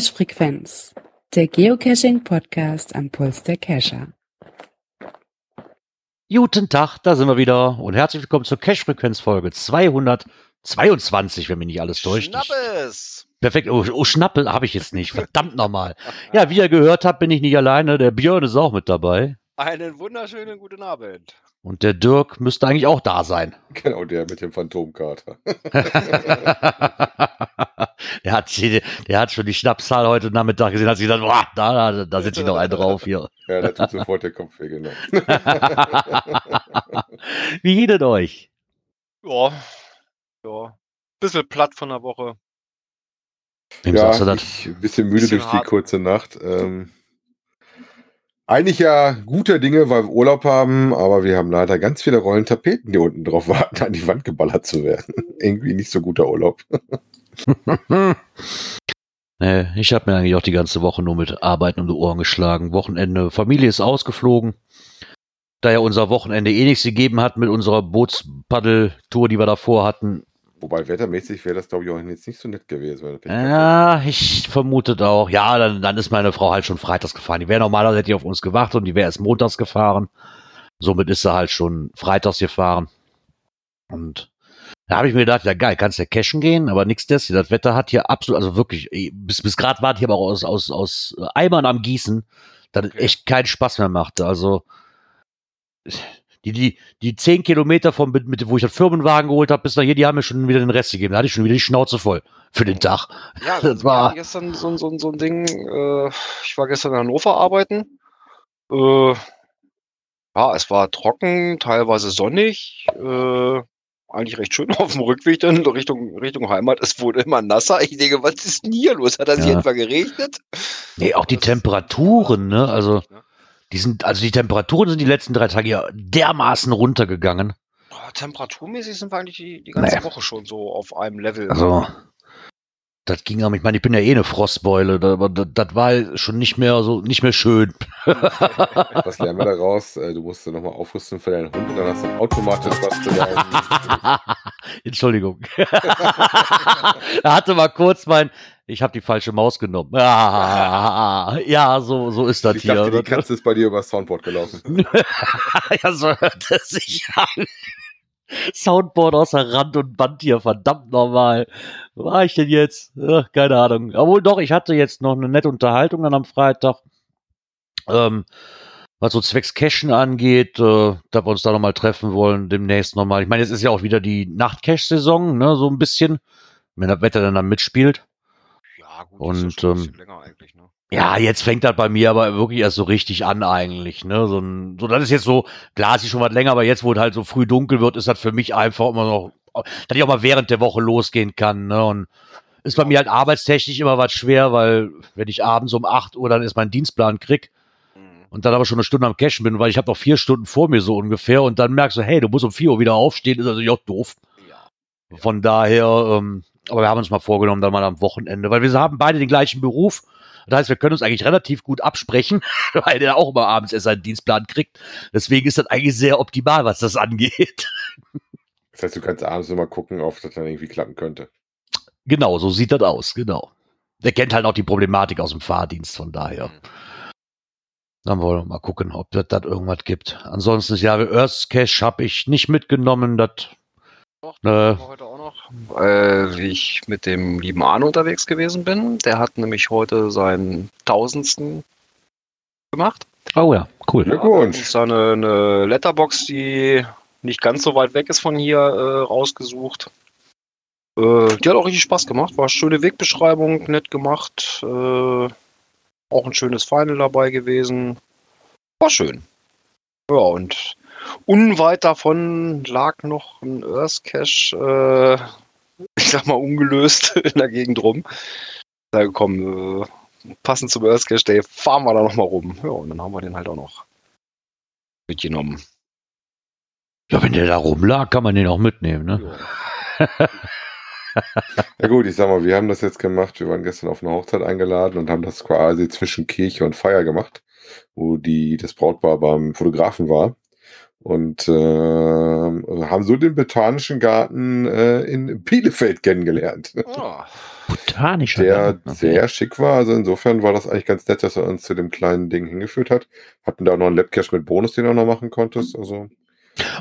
Cache-Frequenz, der Geocaching-Podcast am Puls der Cacher. Guten Tag, da sind wir wieder und herzlich willkommen zur Cache-Frequenz-Folge 222, wenn mich nicht alles täuscht. Schnappes! Perfekt, oh, oh Schnappel habe ich jetzt nicht, verdammt nochmal. Ja, wie ihr gehört habt, bin ich nicht alleine, der Björn ist auch mit dabei. Einen wunderschönen guten Abend. Und der Dirk müsste eigentlich auch da sein. Genau, der mit dem Phantomkater. der, hat, der hat schon die Schnapszahl heute Nachmittag gesehen, hat sich gedacht, boah, da, da, da sitze ich noch einen drauf hier. Ja, da tut sofort der Kopf weh, genau. wie geht es euch? Ja. Ja. Bisschen platt von der Woche. Wem ja, sagst du das? ich ein bisschen müde Bisschen durch die hart. kurze Nacht. Ähm, eigentlich ja guter Dinge, weil wir Urlaub haben, aber wir haben leider ganz viele Rollen Tapeten, die unten drauf warten, an die Wand geballert zu werden. Irgendwie nicht so guter Urlaub. Nee, ich habe mir eigentlich auch die ganze Woche nur mit Arbeiten um die Ohren geschlagen. Wochenende, Familie ist ausgeflogen. Da ja unser Wochenende eh nichts gegeben hat mit unserer Bootspaddeltour, die wir davor hatten. Wobei wettermäßig wäre das, glaube ich, auch jetzt nicht so nett gewesen. Ja, ich vermutet auch. Ja, dann, dann ist meine Frau halt schon freitags gefahren. Die wäre normalerweise hätte die auf uns gewartet und die wäre erst montags gefahren. Somit ist sie halt schon freitags gefahren. Und da habe ich mir gedacht, ja geil, kannst ja cashen gehen, aber nichts des. Das Wetter hat hier absolut, also wirklich, bis, bis gerade war hier aber auch aus, aus, aus Eimern am Gießen, dass es Okay. echt keinen Spaß mehr machte. Also die, die, die zehn Kilometer vom, mit, wo ich den Firmenwagen geholt habe, bis nach hier, die haben mir schon wieder den Rest gegeben. Da hatte ich schon wieder die Schnauze voll für den Tag. Ja, Das war- gestern so, ein- so, so ein Ding. Äh, ich war gestern in Hannover arbeiten. Äh, ja, es war trocken, teilweise sonnig. Äh, eigentlich recht schön auf dem Rückweg dann Richtung, Richtung Heimat. Es wurde immer nasser. Ich denke, was ist denn hier los? Hat das hier Ja. etwa geregnet? Nee, auch die Das- Temperaturen, ne? Also, Ne? Die sind, also die Temperaturen sind die letzten drei Tage ja dermaßen runtergegangen. Boah, Temperaturmäßig sind wir eigentlich die, die ganze Nee. Woche schon so auf einem Level. Also, das ging aber, ich meine, ich bin ja eh eine Frostbeule, aber das, das war schon nicht mehr so, nicht mehr schön. Was lernen wir daraus? Äh, Du musst nochmal aufrüsten für deinen Hund und dann hast du automatisch was für deinen. Entschuldigung. da hatte mal kurz mein, ich habe die falsche Maus genommen. Ah, ja, so, so ist das Ich hier. dachte, die Katze ist bei dir über das Soundboard gelaufen. ja, so hört es sich an. Soundboard außer Rand und Band hier, verdammt normal. Wo war ich denn jetzt? Ach, keine Ahnung. Obwohl doch, ich hatte jetzt noch eine nette Unterhaltung dann am Freitag. Ähm, was so zwecks Cashen angeht, äh, da wir uns da nochmal treffen wollen, demnächst nochmal. Ich meine, jetzt ist ja auch wieder die Nacht-Cash-Saison, ne, so ein bisschen. Wenn das Wetter dann, dann mitspielt. Ja, gut, Und, ja ähm, bisschen länger eigentlich, ne? Ja, jetzt fängt das bei mir aber wirklich erst so richtig an eigentlich, ne? So, ein, so das ist jetzt so, klar, ist schon was länger, aber jetzt, wo es halt so früh dunkel wird, ist das für mich einfach immer noch, dass ich auch mal während der Woche losgehen kann, ne? Und ist bei mir halt arbeitstechnisch immer was schwer, weil wenn ich abends um 8 Uhr dann ist mein Dienstplan krieg Mhm. und dann aber schon eine Stunde am Cashen bin, weil ich habe noch vier Stunden vor mir so ungefähr und dann merkst du, hey, du musst um 4 Uhr wieder aufstehen, ist also ja doof. Ja. Von daher, ähm, aber wir haben uns mal vorgenommen, dann mal am Wochenende, weil wir haben beide den gleichen Beruf. Das heißt, wir können uns eigentlich relativ gut absprechen, weil der auch immer abends erst seinen Dienstplan kriegt. Deswegen ist das eigentlich sehr optimal, was das angeht. Das heißt, du kannst abends nochmal gucken, ob das dann irgendwie klappen könnte. Genau, so sieht das aus, genau. Der kennt halt auch die Problematik aus dem Fahrdienst, von daher. Mhm. Dann wollen wir mal gucken, ob das das irgendwas gibt. Ansonsten, ja, Earth Cache habe ich nicht mitgenommen. Das Doch, Äh. heute auch noch. Äh, wie ich mit dem lieben Arno unterwegs gewesen bin. Der hat nämlich heute seinen tausendsten gemacht. Oh ja, cool. Glückwunsch. Ja, ist da eine, eine Letterbox, die nicht ganz so weit weg ist von hier, äh, rausgesucht. Äh, die hat auch richtig Spaß gemacht. War eine schöne Wegbeschreibung, nett gemacht. Äh, auch ein schönes Final dabei gewesen. War schön. Ja, und unweit davon lag noch ein Earth Cache, äh, ich sag mal, ungelöst in der Gegend rum. Da gekommen, äh, passend zum Earth Cache Day, fahren wir da nochmal rum. Ja, und dann haben wir den halt auch noch mitgenommen. Ja, wenn der da rumlag, kann man den auch mitnehmen, ne? Ja. Ja gut, ich sag mal, wir haben das jetzt gemacht. Wir waren gestern auf eine Hochzeit eingeladen und haben das quasi zwischen Kirche und Feier gemacht, wo die, das Brautpaar beim Fotografen war. Und äh, haben so den Botanischen Garten äh, in Bielefeld kennengelernt. Ah, Botanischer der Garten, okay. sehr schick war. Also insofern war das eigentlich ganz nett, dass er uns zu dem kleinen Ding hingeführt hat. Hatten da auch noch einen Labcache mit Bonus, den du auch noch machen konntest. Also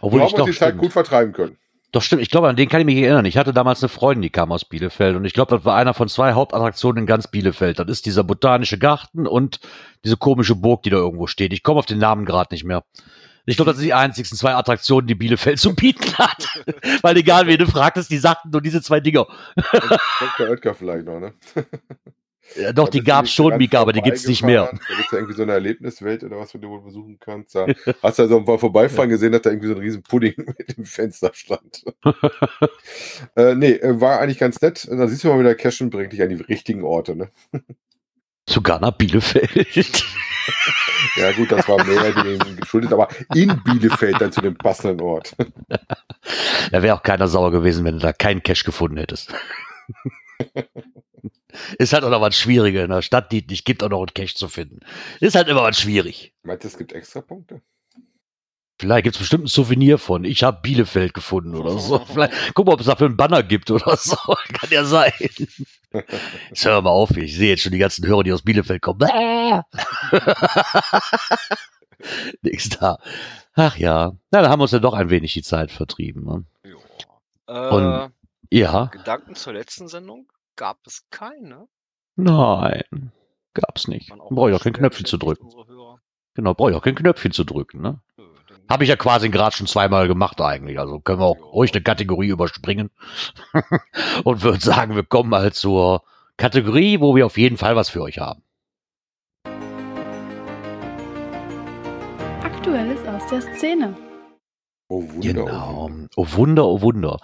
Obwohl wir ich uns die Zeit gut vertreiben können. Doch stimmt, ich glaube, an den kann ich mich erinnern. Ich hatte damals eine Freundin, die kam aus Bielefeld und ich glaube, das war einer von zwei Hauptattraktionen in ganz Bielefeld. Das ist dieser botanische Garten und diese komische Burg, die da irgendwo steht. Ich komme auf den Namen gerade nicht mehr. Ich glaube, das sind die einzigsten zwei Attraktionen, die Bielefeld zu bieten hat. Weil egal, wen du fragtest, die sagten nur diese zwei Dinger. Dr. Oetker vielleicht noch, ne? Ja, doch, die gab's nicht schon, Mika, aber die gibt's nicht mehr. Da gibt's ja irgendwie so eine Erlebniswelt oder was, wo du wohl besuchen kannst. Da hast du also mal vorbeifahren gesehen, dass da irgendwie so ein riesen Pudding mit dem Fenster stand. äh, nee, äh, war eigentlich ganz nett. Da siehst du mal wieder, Cashen bringt dich an die richtigen Orte, ne? Sogar nach Bielefeld. Ja gut, das war mehr dem geschuldet, aber in Bielefeld dann zu dem passenden Ort. Da wäre auch keiner sauer gewesen, wenn du da keinen Cash gefunden hättest. Ist halt auch noch was Schwieriger in einer Stadt, die es nicht gibt, auch noch einen Cash zu finden. Ist halt immer was schwierig. Meinst du, es gibt extra Punkte? Vielleicht gibt's bestimmt ein Souvenir von. Ich habe Bielefeld gefunden oder so. Vielleicht, guck mal, ob es dafür einen Banner gibt oder so. Kann ja sein. Jetzt hör mal auf, ich sehe jetzt schon die ganzen Hörer, die aus Bielefeld kommen. Nix da. Ach ja. Na, da haben wir uns ja doch ein wenig die Zeit vertrieben. Ne? ja. Und- Äh, Ja. Gedanken zur letzten Sendung gab es keine. Nein. Gab's nicht. Brauche ich auch kein Knöpfchen zu drücken. Genau, brauche ich auch kein Knöpfchen zu drücken. Ne? Habe ich ja quasi gerade schon zweimal gemacht eigentlich. Also können wir auch ruhig eine Kategorie überspringen. Und würde sagen, wir kommen mal zur Kategorie, wo wir auf jeden Fall was für euch haben. Aktuelles aus der Szene. Oh, Wunder. Genau. Oh Wunder, oh Wunder.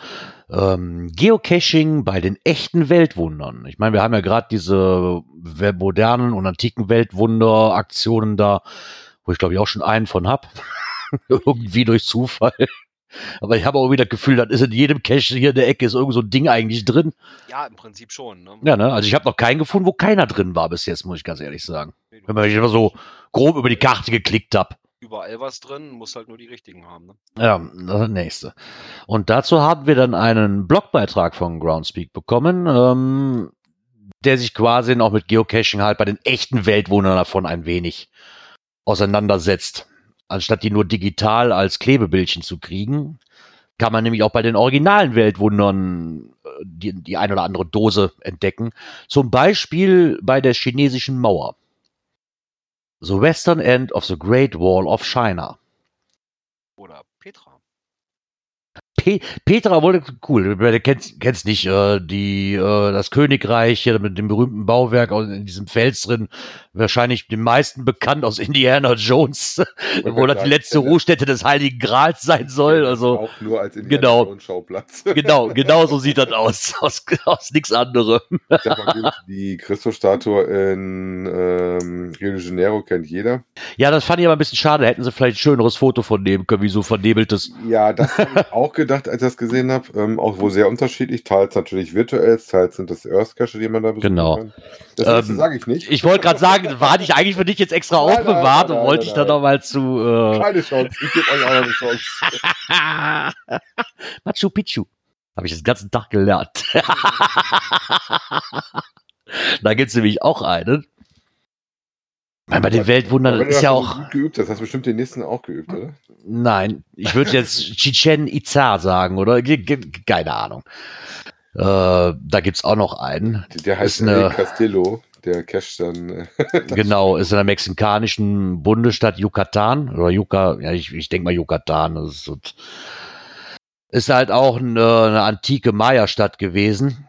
Ähm, Geocaching bei den echten Weltwundern. Ich meine, wir haben ja gerade diese modernen und antiken Weltwunder-Aktionen da, wo ich glaube ich auch schon einen von hab. Irgendwie durch Zufall. Aber ich habe auch wieder das Gefühl, das ist in jedem Cache hier in der Ecke ist irgend so ein Ding eigentlich drin. Ja, im Prinzip schon. Ne? Ja, ne? Also ich habe noch keinen gefunden, wo keiner drin war bis jetzt, muss ich ganz ehrlich sagen. Nee, Wenn man immer so grob über die Karte geklickt hab. Überall was drin, muss halt nur die richtigen haben. Ne? Ja, das nächste. Und dazu haben wir dann einen Blogbeitrag von Groundspeak bekommen, ähm, der sich quasi auch mit Geocaching halt bei den echten Weltwundern davon ein wenig auseinandersetzt. Anstatt die nur digital als Klebebildchen zu kriegen, kann man nämlich auch bei den originalen Weltwundern äh, die, die ein oder andere Dose entdecken. Zum Beispiel bei der chinesischen Mauer. The Western End of the Great Wall of China. Oder Petra. Pe Petra wurde cool, du kennst, kennst nicht äh, die äh, das Königreich hier mit dem berühmten Bauwerk aus- in diesem Fels drin, wahrscheinlich den meisten bekannt aus Indiana Jones, wo das die letzte Ruhestätte des Heiligen Grals sein soll. Also auch nur als genau. Indiana Schauplatz. genau, genau so sieht das aus, aus, aus nichts anderem. Die Christus-Statue in ähm, Rio de Janeiro kennt jeder. Ja, das fand ich aber ein bisschen schade. Hätten sie vielleicht ein schöneres Foto von nehmen können, wie so vernebeltes. Ja, das habe ich auch gedacht, als ich das gesehen habe. Ähm, auch wo sehr unterschiedlich. Teils natürlich virtuell, teils sind das Earth-Cache, die man da besuchen Genau. kann. Das Ähm, sage ich nicht. Ich wollte gerade sagen, war ich eigentlich für dich jetzt extra Nein, nein, aufbewahrt nein, und wollte nein, ich dann nein. noch mal zu äh, Keine Chance. Ich gebe euch auch eine Chance. Machu Picchu. Habe ich den ganzen Tag gelernt. da gibt's nämlich auch einen. Meine, bei den Weltwundern ist ja auch. geübt hast, hast du bestimmt den nächsten auch geübt, oder? Nein, ich würde jetzt Chichen Itza sagen, oder? Keine Ahnung. Äh, da gibt's auch noch einen. Der heißt eine- Castillo. Der Cache dann. Äh, Genau, ist in der mexikanischen Bundesstadt Yucatan oder Yuca, ja, ich, ich denke mal Yucatan. Ist, ist halt auch eine, eine antike Maya-Stadt gewesen.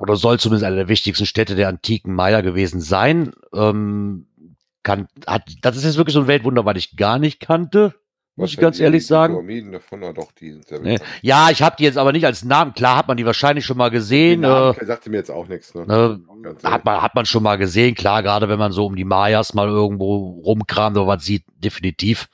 Oder soll zumindest eine der wichtigsten Städte der antiken Maya gewesen sein. Ähm, kann, hat, das ist jetzt wirklich so ein Weltwunder, was ich gar nicht kannte, muss ich ganz ehrlich die sagen. Pyramiden davon, doch, bekannt. Ja, ich habe die jetzt aber nicht als Namen. Klar hat man die wahrscheinlich schon mal Die gesehen. Namen Äh, sagte mir jetzt auch nichts. Ne? Ne, Ganz hat man, hat man schon mal gesehen, klar, gerade wenn man so um die Mayas mal irgendwo rumkramt oder was sieht, definitiv.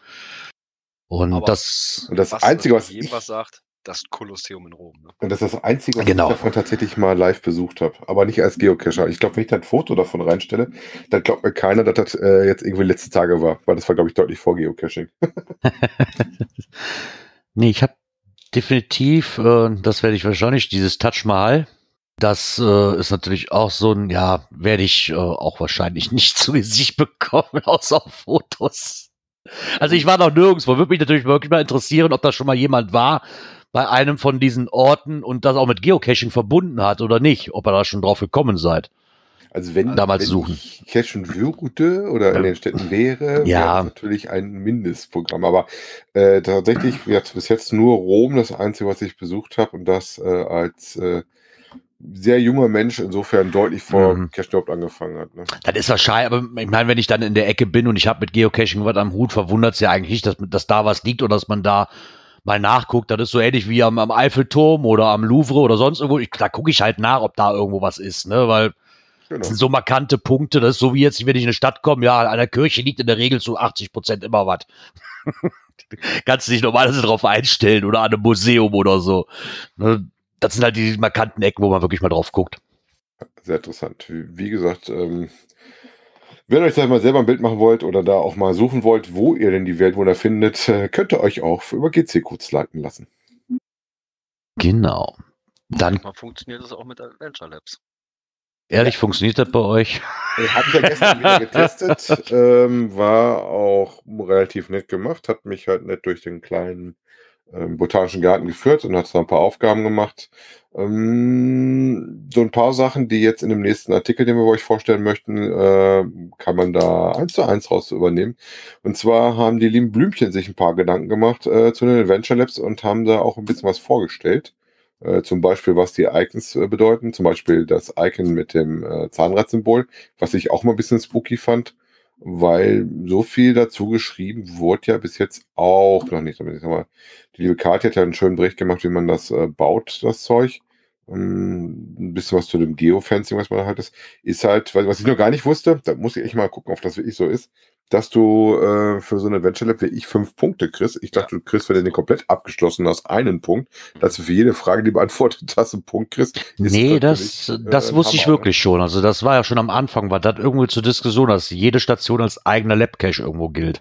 Und Aber- das, Und das Was Einzige, was jedem ich was sagt. Das Kolosseum in Rom. Ne? Und das ist das Einzige, was Genau. ich davon tatsächlich mal live besucht habe. Aber nicht als Geocacher. Ich glaube, wenn ich da ein Foto davon reinstelle, dann glaubt mir keiner, dass das äh, jetzt irgendwie letzte Tage war. Weil das war, glaube ich, deutlich vor Geocaching. Nee, ich habe definitiv, äh, das werde ich wahrscheinlich, dieses Touch Mahal. Das äh, ist natürlich auch so ein, ja, werde ich äh, auch wahrscheinlich nicht zu Gesicht bekommen, außer auf Fotos. Also ich war noch nirgendwo. Würde mich natürlich wirklich mal interessieren, ob da schon mal jemand war bei einem von diesen Orten und das auch mit Geocaching verbunden hat oder nicht, ob ihr da schon drauf gekommen seid. Also wenn, Damals wenn suchen. ich cachen würde oder in den Städten wäre, Ja. wäre das natürlich ein Mindestprogramm. Aber äh, tatsächlich wird bis jetzt nur Rom das Einzige, was ich besucht habe und das äh, als äh, sehr junger Mensch insofern deutlich vor Mhm. Cache überhaupt angefangen hat. Ne? Das ist wahrscheinlich, aber ich meine, wenn ich dann in der Ecke bin und ich habe mit Geocaching was am Hut, verwundert es ja eigentlich nicht, dass, dass da was liegt oder dass man da mal nachguckt. Das ist so ähnlich wie am, am Eiffelturm oder am Louvre oder sonst irgendwo. Ich, da gucke ich halt nach, ob da irgendwo was ist, ne? Weil Genau. das sind so markante Punkte. Das ist so wie jetzt, wenn ich in eine Stadt komme, ja, an der Kirche liegt in der Regel zu 80 Prozent immer was. Kannst du dich normalerweise drauf einstellen oder an einem Museum oder so. Ne? Das sind halt die markanten Ecken, wo man wirklich mal drauf guckt. Sehr interessant. Wie, wie gesagt, ähm, wenn ihr euch da mal selber ein Bild machen wollt oder da auch mal suchen wollt, wo ihr denn die Weltwunder findet, äh, könnt ihr euch auch über GC-Codes leiten lassen. Genau. Dann, Mal funktioniert das auch mit Adventure Labs. ehrlich, funktioniert das bei euch? Habe ich ja gestern wieder getestet. Ähm, war auch relativ nett gemacht. Hat mich halt nett durch den kleinen ähm, botanischen Garten geführt und hat so ein paar Aufgaben gemacht. Ähm, so ein paar Sachen, die jetzt in dem nächsten Artikel, den wir euch vorstellen möchten, äh, kann man da eins zu eins raus übernehmen. Und zwar haben die lieben Blümchen sich ein paar Gedanken gemacht äh, zu den Adventure Labs und haben da auch ein bisschen was vorgestellt. Äh, zum Beispiel, was die Icons äh, bedeuten. Zum Beispiel das Icon mit dem äh, Zahnradsymbol, was ich auch mal ein bisschen spooky fand, weil so viel dazu geschrieben wurde ja bis jetzt auch noch nicht. Die liebe Kati hat ja einen schönen Bericht gemacht, wie man das äh, baut, das Zeug. Ähm, ein bisschen was zu dem Geofencing, was man da halt ist, ist halt, was ich noch gar nicht wusste, da muss ich echt mal gucken, ob das wirklich so ist, dass du äh, für so eine Adventure Lab wie ich fünf Punkte kriegst. Ich dachte, du kriegst, wenn du den komplett abgeschlossen hast, einen Punkt, dass du für jede Frage, die beantwortet hast, einen Punkt kriegst. Nee, das, äh, das wusste ich Hammer, ne? wirklich schon. Also das war ja schon am Anfang, war das irgendwie zur Diskussion, dass jede Station als eigener Labcache irgendwo gilt.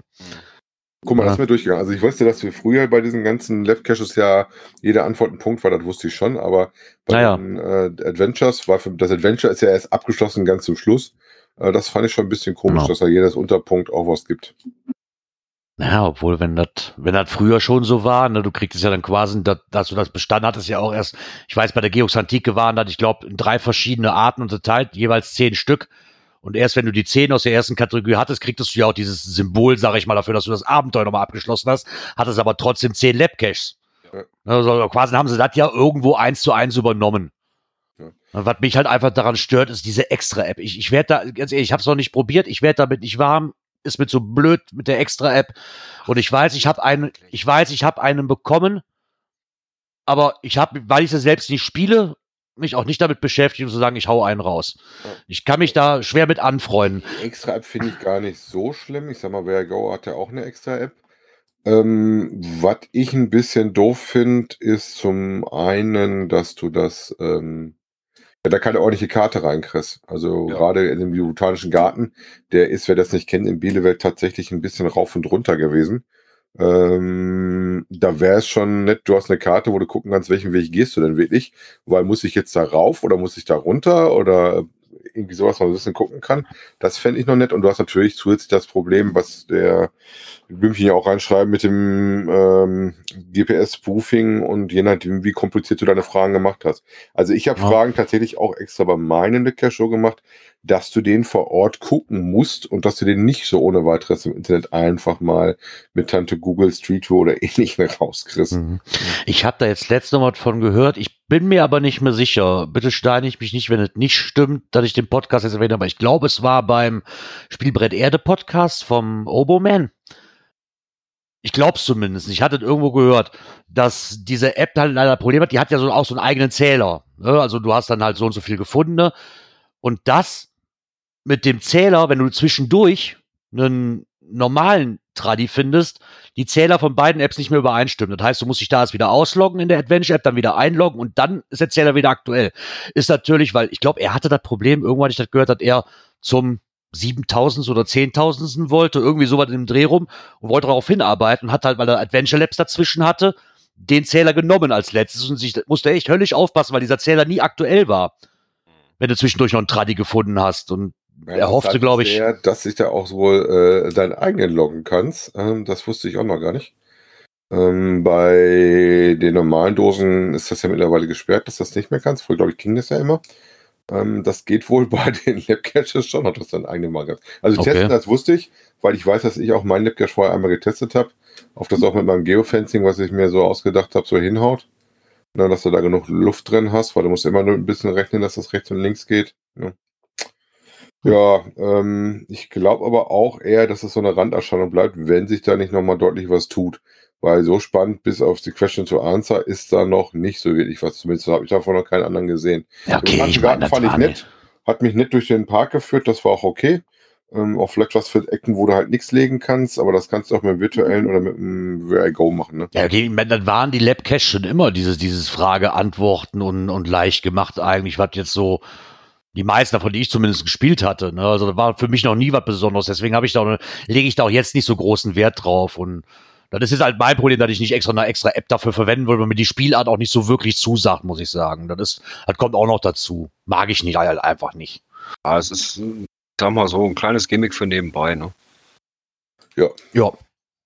Guck mal, Ja. das ist mir durchgegangen. Also ich wusste, dass wir früher bei diesen ganzen Lab-Caches ja jede Antwort ein Punkt war, das wusste ich schon, aber bei Naja. den äh, Adventures war für, das Adventure ist ja erst abgeschlossen ganz zum Schluss. Äh, das fand ich schon ein bisschen komisch, Genau. dass da jedes Unterpunkt auch was gibt. Ja, obwohl, wenn das, wenn das früher schon so war, ne, du kriegst es ja dann quasi, dass, dass du das Bestand hattest ja auch erst, ich weiß, bei der Geox Antike waren das, ich glaube, in drei verschiedene Arten unterteilt, jeweils zehn Stück. Und erst wenn du die zehn aus der ersten Kategorie hattest, kriegst du ja auch dieses Symbol, sag ich mal, dafür, dass du das Abenteuer nochmal abgeschlossen hast, hattest aber trotzdem zehn Labcaches. Ja. Also quasi haben sie das ja irgendwo eins zu eins übernommen. Ja. Und Was mich halt einfach daran stört, ist diese Extra-App. Ich, ich werde da, ganz ehrlich, ich habe es noch nicht probiert, ich werde damit nicht warm, ist mit so blöd mit der Extra-App. Und ich weiß, ich habe einen, ich weiß, ich habe einen bekommen, aber ich habe, weil ich das selbst nicht spiele, mich auch nicht damit beschäftigt, um zu sagen, ich hau einen raus. Ich kann mich da schwer mit anfreunden. Die Extra-App finde ich gar nicht so schlimm. Ich sag mal, Vergo hat ja auch eine Extra-App. Ähm, was ich ein bisschen doof finde, ist zum einen, dass du das, ähm, ja, da keine ordentliche Karte reinkriegst. Also Ja. gerade in dem botanischen Garten, der ist, wer das nicht kennt, in Bielefeld tatsächlich ein bisschen rauf und runter gewesen. Ähm, da wäre es schon nett, du hast eine Karte, wo du gucken kannst, welchen Weg gehst du denn wirklich? Weil muss ich jetzt da rauf oder muss ich da runter oder irgendwie sowas, man ein bisschen gucken kann. Das fände ich noch nett. Und du hast natürlich zusätzlich das Problem, was der Blümchen ja auch reinschreiben mit dem ähm, GPS-Spoofing und je nachdem, wie kompliziert du deine Fragen gemacht hast. Also ich habe Ja. Fragen tatsächlich auch extra bei meinen Lecture-Show gemacht, dass du den vor Ort gucken musst und dass du den nicht so ohne weiteres im Internet einfach mal mit Tante Google Street View oder ähnlichem rauskriegst. Mhm. Ich habe da jetzt letztes noch was von gehört. Ich bin mir aber nicht mehr sicher. Bitte steine ich mich nicht, wenn es nicht stimmt, dass ich den Podcast jetzt erwähnt habe. Aber ich glaube, es war beim Spielbrett Erde Podcast vom Oboman. Ich glaube es zumindest. Ich hatte irgendwo gehört, dass diese App halt leider Probleme hat. Die hat ja so auch so einen eigenen Zähler. Ne? Also du hast dann halt so und so viel gefundene. Und das mit dem Zähler, wenn du zwischendurch einen normalen Tradi findest, die Zähler von beiden Apps nicht mehr übereinstimmen. Das heißt, du musst dich da erst wieder ausloggen in der Adventure-App, dann wieder einloggen und dann ist der Zähler wieder aktuell. Ist natürlich, weil ich glaube, er hatte das Problem, irgendwann ich das gehört, dass er zum 7000 oder 10.000 wollte, irgendwie sowas in dem Dreh rum und wollte darauf hinarbeiten, hat halt, weil er Adventure Labs dazwischen hatte, den Zähler genommen als letztes und sich musste echt höllisch aufpassen, weil dieser Zähler nie aktuell war. Wenn du zwischendurch noch einen Tradi gefunden hast und Ja, er hoffte, glaube ich, eher, dass sich da auch wohl äh, deinen eigenen loggen kannst. Ähm, das wusste ich auch noch gar nicht. Ähm, bei den normalen Dosen ist das ja mittlerweile gesperrt, dass das nicht mehr kannst. Früher, glaube ich, ging das ja immer. Ähm, das geht wohl bei den Labcaches schon, dass du deinen eigenen mal kannst. Also Okay. testen, das wusste ich, weil ich weiß, dass ich auch meinen Labcache vorher einmal getestet habe. Auf das auch mit meinem Geofencing, was ich mir so ausgedacht habe, so hinhaut. Na, dass du da genug Luft drin hast, weil du musst immer nur ein bisschen rechnen, dass das rechts und links geht. Ja. Ja, ähm, ich glaube aber auch eher, dass es so eine Randerscheinung bleibt, wenn sich da nicht nochmal deutlich was tut. Weil so spannend bis auf die Question to Answer ist da noch nicht so wirklich was. Zumindest habe ich davon noch keinen anderen gesehen. ja, okay, Den ich Garten meine, fand ich nett. Hat mich nett durch den Park geführt, das war auch okay. Ähm, auch vielleicht was für Ecken, wo du halt nichts legen kannst, aber das kannst du auch mit dem virtuellen oder mit dem VR Go machen. Ne? Ja, okay, dann waren die Labcaches schon immer dieses, dieses Frage-Antworten und, und leicht gemacht eigentlich, was jetzt so die meisten davon, die ich zumindest gespielt hatte. Ne? Also das war für mich noch nie was Besonderes. Deswegen habe ich da auch, lege ich da auch jetzt nicht so großen Wert drauf. Und das ist halt mein Problem, dass ich nicht extra eine extra App dafür verwenden will, weil mir die Spielart auch nicht so wirklich zusagt, muss ich sagen. Das ist, das kommt auch noch dazu. Mag ich nicht, halt einfach nicht. Ja, es ist, sag mal so, ein kleines Gimmick für nebenbei, ne? Ja,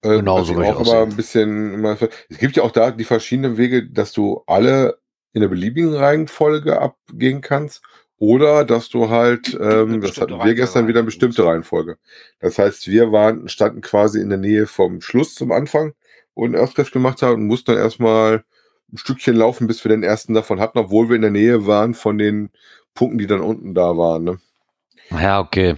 Äh, Genau was so würde auch immer ein bisschen. Immer, es gibt ja auch da die verschiedenen Wege, dass du alle in der beliebigen Reihenfolge abgehen kannst. Oder dass du halt, ähm, das hatten wir gestern wieder, eine bestimmte Reihenfolge. Das heißt, wir waren, standen quasi in der Nähe vom Schluss zum Anfang und Earthcrash gemacht haben und mussten dann erstmal ein Stückchen laufen, bis wir den ersten davon hatten, obwohl wir in der Nähe waren von den Punkten, die dann unten da waren. Ne? ja, okay.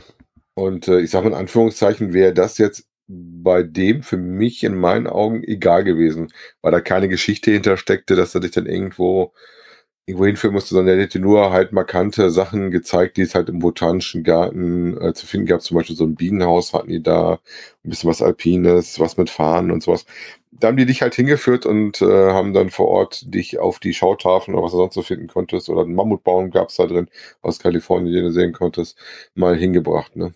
Und äh, ich sage in Anführungszeichen, wäre das jetzt bei dem für mich in meinen Augen egal gewesen, weil da keine Geschichte hintersteckte, dass er dich dann irgendwo irgendwo hinführen musste, sondern er hätte nur halt markante Sachen gezeigt, die es halt im botanischen Garten äh, zu finden gab. Zum Beispiel so ein Bienenhaus hatten die da, ein bisschen was Alpines, was mit Fahnen und sowas. Da haben die dich halt hingeführt und äh, haben dann vor Ort dich auf die Schautafeln oder was du sonst so finden konntest oder einen Mammutbaum gab es da drin aus Kalifornien, den du sehen konntest, mal hingebracht. Ne?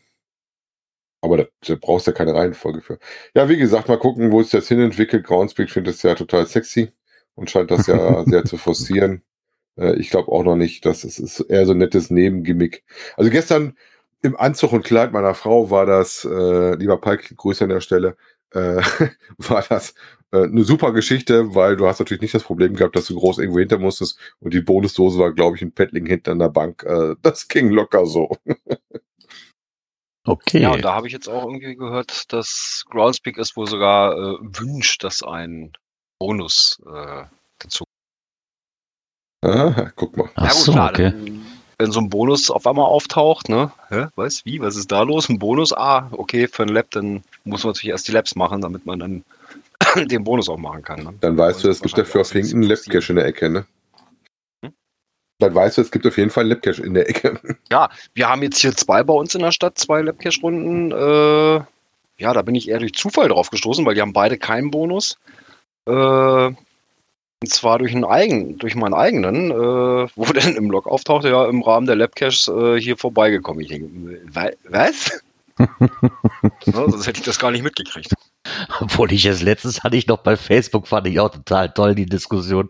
Aber da, da brauchst du ja keine Reihenfolge für. Ja, wie gesagt, mal gucken, wo es jetzt hin entwickelt. Groundspeak findet es ja total sexy und scheint das ja sehr zu forcieren. Äh, ich glaube auch noch nicht, dass es ist eher so ein nettes Nebengimmick. Also gestern im Anzug und Kleid meiner Frau war das, äh, lieber Palk, Grüße an der Stelle, äh, war das äh, eine super Geschichte, weil du hast natürlich nicht das Problem gehabt, dass du groß irgendwo hinter musstest und die Bonusdose war, glaube ich, ein Paddling hinter an der Bank. Äh, das ging locker so. Okay. Ja, und da habe ich jetzt auch irgendwie gehört, dass Groundspeak es wohl sogar äh, wünscht, dass ein Bonus äh. Ah, guck mal. Ach so, okay. dann, wenn so ein Bonus auf einmal auftaucht, ne? Hä? Was? Wie? Was ist da los? Ein Bonus? Ah, okay, für ein Lab, dann muss man natürlich erst die Labs machen, damit man dann den Bonus auch machen kann. Ne? Dann weißt du, es gibt dafür auf jeden Fall einen Labcache in der Ecke, ne? Hm? Dann weißt du, es gibt auf jeden Fall einen Labcache in der Ecke. Wir haben jetzt hier zwei bei uns in der Stadt, zwei Labcache-Runden. Äh, ja, da bin ich eher durch Zufall drauf gestoßen, weil die haben beide keinen Bonus. Äh, und zwar durch einen eigen, durch meinen eigenen, äh, wo dann im Log auftauchte, ja, im Rahmen der Labcaches äh, hier vorbeigekommen. Ich denke, wa- was? ja, sonst hätte ich das gar nicht mitgekriegt. Obwohl ich es letztens hatte ich noch bei Facebook, fand ich auch total toll, die Diskussion.